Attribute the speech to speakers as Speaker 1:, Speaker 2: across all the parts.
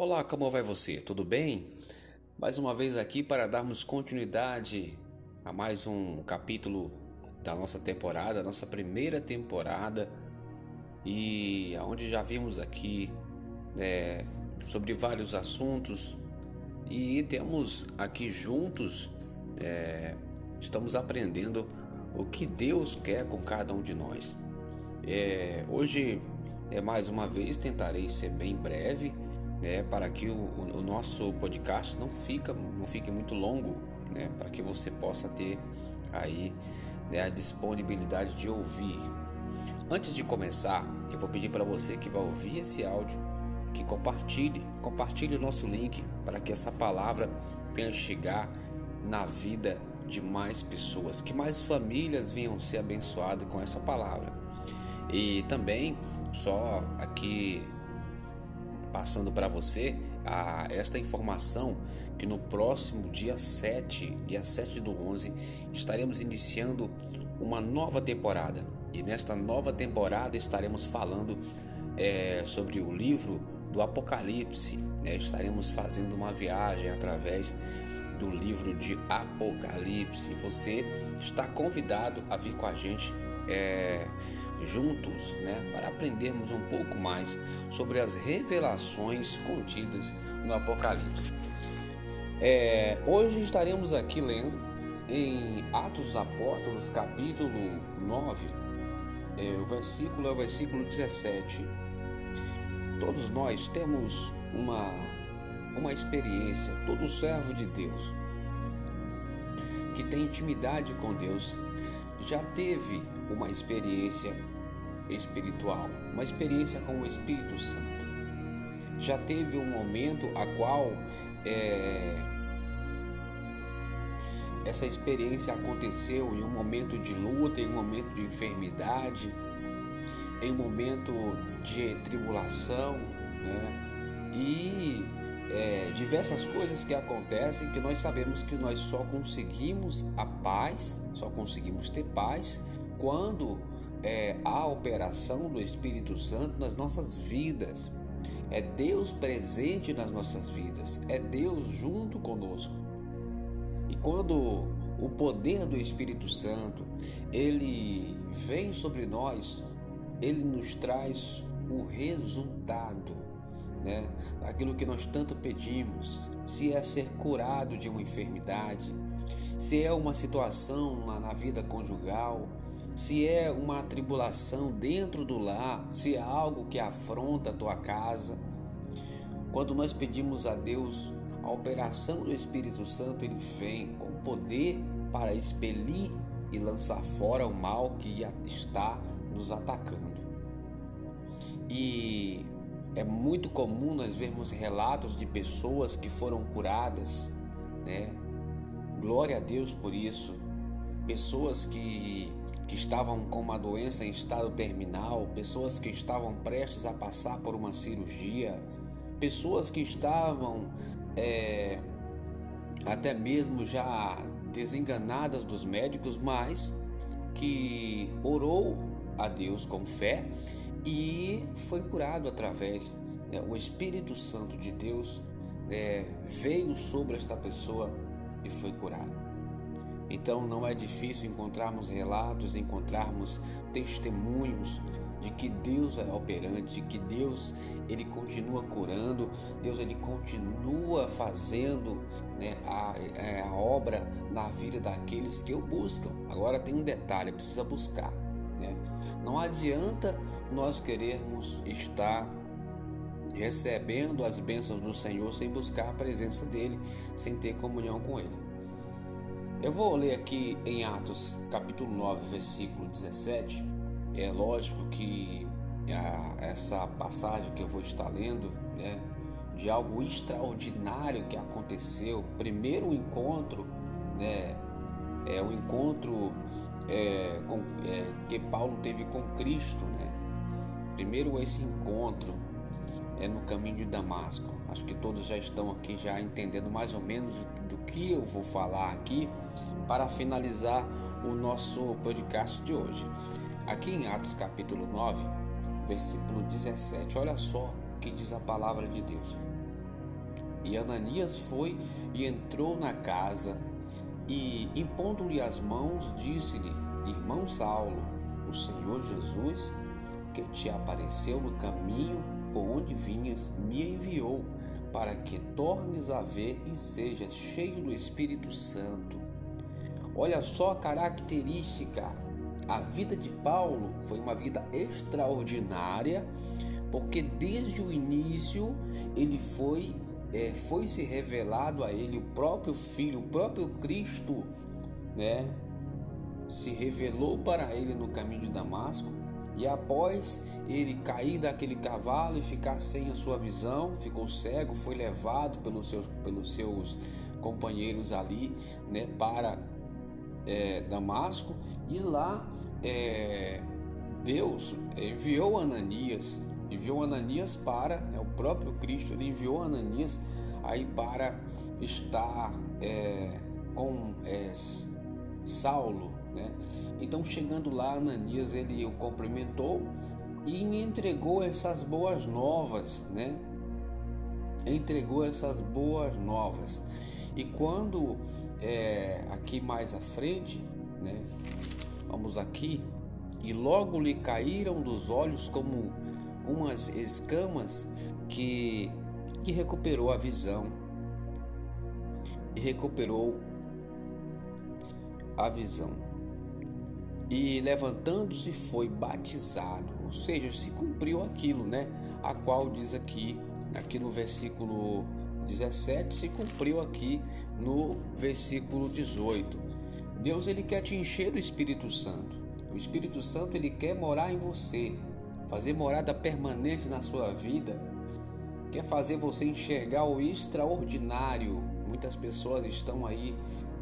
Speaker 1: Olá, como vai você? Tudo bem? Mais uma vez aqui para darmos continuidade a mais um capítulo da nossa temporada, nossa primeira temporada, e aonde já vimos aqui né, sobre vários assuntos e temos aqui juntos é, estamos aprendendo o que Deus quer com cada um de nós. É, hoje é mais uma vez tentarei ser bem breve né, para que o, o, nosso podcast não, fica, não fique muito longo, né, para que você possa ter aí né, a disponibilidade de ouvir. Antes de começar, eu vou pedir para você que vai ouvir esse áudio que compartilhe, compartilhe o nosso link para que essa palavra venha chegar na vida de mais pessoas, que mais famílias venham ser abençoadas com essa palavra. E também, só aqui passando para você a, esta informação que no próximo dia 7, dia 7 do 11, estaremos iniciando uma nova temporada. E nesta nova temporada estaremos falando é, sobre o livro do Apocalipse. Né? Estaremos fazendo uma viagem através do livro de Apocalipse. Você está convidado a vir com a gente. É, juntos, né, para aprendermos um pouco mais sobre as revelações contidas no Apocalipse. É, hoje estaremos aqui lendo em Atos dos Apóstolos, capítulo 9, é, o versículo é o versículo 17. Todos nós temos uma, uma experiência, todo servo de Deus que tem intimidade com Deus já teve uma experiência espiritual, uma experiência com o Espírito Santo. Já teve um momento a qual é, essa experiência aconteceu em um momento de luta, em um momento de enfermidade, em um momento de tribulação, né? E é, diversas coisas que acontecem que nós sabemos que nós só conseguimos a paz, só conseguimos ter paz quando é, a operação do Espírito Santo nas nossas vidas. É Deus presente nas nossas vidas, é Deus junto conosco. E quando o poder do Espírito Santo ele vem sobre nós, ele nos traz o resultado, né? Aquilo que nós tanto pedimos, se é ser curado de uma enfermidade, se é uma situação na, na vida conjugal, se é uma tribulação dentro do lar, se é algo que afronta a tua casa. Quando nós pedimos a Deus a operação do Espírito Santo, ele vem com poder para expelir e lançar fora o mal que está nos atacando. E é muito comum nós vermos relatos de pessoas que foram curadas, né? Glória a Deus por isso. Pessoas que que estavam com uma doença em estado terminal, pessoas que estavam prestes a passar por uma cirurgia, pessoas que estavam é, até mesmo já desenganadas dos médicos, mas que orou a Deus com fé e foi curado através. Né, o Espírito Santo de Deus é, veio sobre esta pessoa e foi curado. Então não é difícil encontrarmos relatos, encontrarmos testemunhos de que Deus é operante, de que Deus ele continua curando, Deus ele continua fazendo né, a, é, a obra na vida daqueles que o buscam. Agora tem um detalhe, precisa buscar. Né? Não adianta nós querermos estar recebendo as bênçãos do Senhor sem buscar a presença dele, sem ter comunhão com ele. Eu vou ler aqui em Atos, capítulo 9, versículo 17. É lógico que a, essa passagem que eu vou estar lendo, né, de algo extraordinário que aconteceu. Primeiro encontro, né, é o encontro é, com, é, que Paulo teve com Cristo, né. Primeiro esse encontro é no caminho de Damasco. Acho que todos já estão aqui já entendendo mais ou menos do que eu vou falar aqui para finalizar o nosso podcast de hoje. Aqui em Atos capítulo 9, versículo 17, olha só o que diz a palavra de Deus. E Ananias foi e entrou na casa e, impondo-lhe as mãos, disse-lhe: Irmão Saulo, o Senhor Jesus, que te apareceu no caminho por onde vinhas, me enviou para que tornes a ver e sejas cheio do Espírito Santo. Olha só a característica. A vida de Paulo foi uma vida extraordinária, porque desde o início ele foi é, foi se revelado a ele o próprio Filho, o próprio Cristo, né? Se revelou para ele no caminho de Damasco e após ele cair daquele cavalo e ficar sem a sua visão, ficou cego, foi levado pelos seus, pelos seus companheiros ali, né, para é, Damasco. E lá é, Deus enviou Ananias enviou Ananias para, é o próprio Cristo, ele enviou Ananias aí para estar é, com é, Saulo, né? Então chegando lá, Ananias ele o cumprimentou e entregou essas boas novas, né? Entregou essas boas novas. E quando é, aqui mais à frente, né? Vamos aqui e logo lhe caíram dos olhos como umas escamas que, que recuperou a visão e recuperou a visão. E levantando-se foi batizado, ou seja, se cumpriu aquilo, né? A qual diz aqui, aqui no versículo 17, se cumpriu aqui no versículo 18. Deus ele quer te encher do Espírito Santo. O Espírito Santo ele quer morar em você fazer morada permanente na sua vida, quer fazer você enxergar o extraordinário. Muitas pessoas estão aí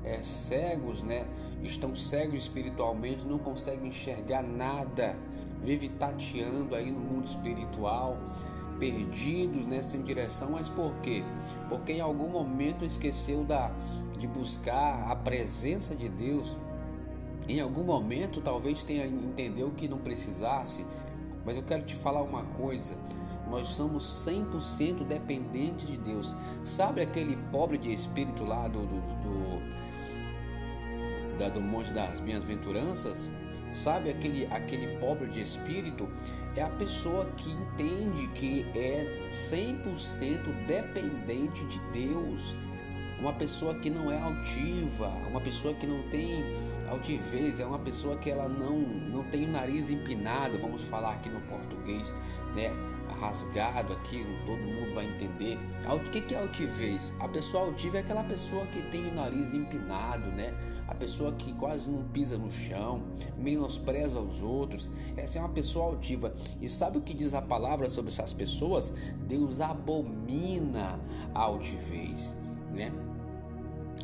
Speaker 1: é, cegos, né? Estão cegos espiritualmente, não conseguem enxergar nada, vive tateando aí no mundo espiritual, perdidos nessa direção, mas por quê? Porque em algum momento esqueceu da, de buscar a presença de Deus. Em algum momento talvez tenha entendeu que não precisasse, mas eu quero te falar uma coisa. Nós somos 100% dependentes de Deus. Sabe aquele pobre de espírito lá do, do, do, da, do Monte das Bem-aventuranças? Sabe aquele, aquele pobre de espírito? É a pessoa que entende que é 100% dependente de Deus uma pessoa que não é altiva, uma pessoa que não tem altivez, é uma pessoa que ela não, não tem o nariz empinado, vamos falar aqui no português, né? Rasgado aqui, todo mundo vai entender. O que é altivez? A pessoa altiva é aquela pessoa que tem o nariz empinado, né? A pessoa que quase não pisa no chão, menospreza os outros. Essa é uma pessoa altiva. E sabe o que diz a palavra sobre essas pessoas? Deus abomina a altivez, né?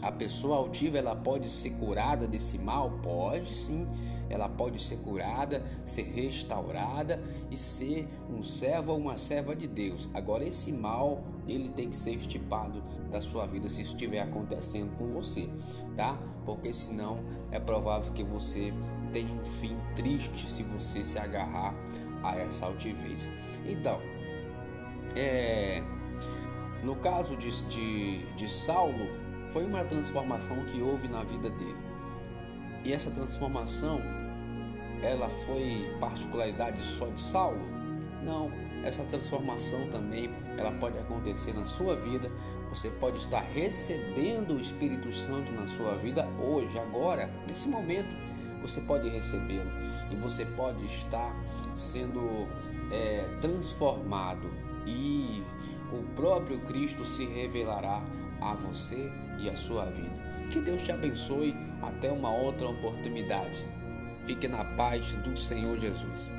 Speaker 1: A pessoa altiva ela pode ser curada desse mal? Pode sim. Ela pode ser curada, ser restaurada e ser um servo ou uma serva de Deus. Agora esse mal ele tem que ser estipado da sua vida se isso estiver acontecendo com você, tá? Porque senão é provável que você tenha um fim triste se você se agarrar a essa altivez. Então, é, no caso de, de, de Saulo, foi uma transformação que houve na vida dele. E essa transformação, ela foi particularidade só de Saulo? Não, essa transformação também, ela pode acontecer na sua vida. Você pode estar recebendo o Espírito Santo na sua vida hoje, agora, nesse momento, você pode recebê-lo e você pode estar sendo é, transformado e o próprio Cristo se revelará a você e a sua vida. Que Deus te abençoe. Até uma outra oportunidade. Fique na paz do Senhor Jesus.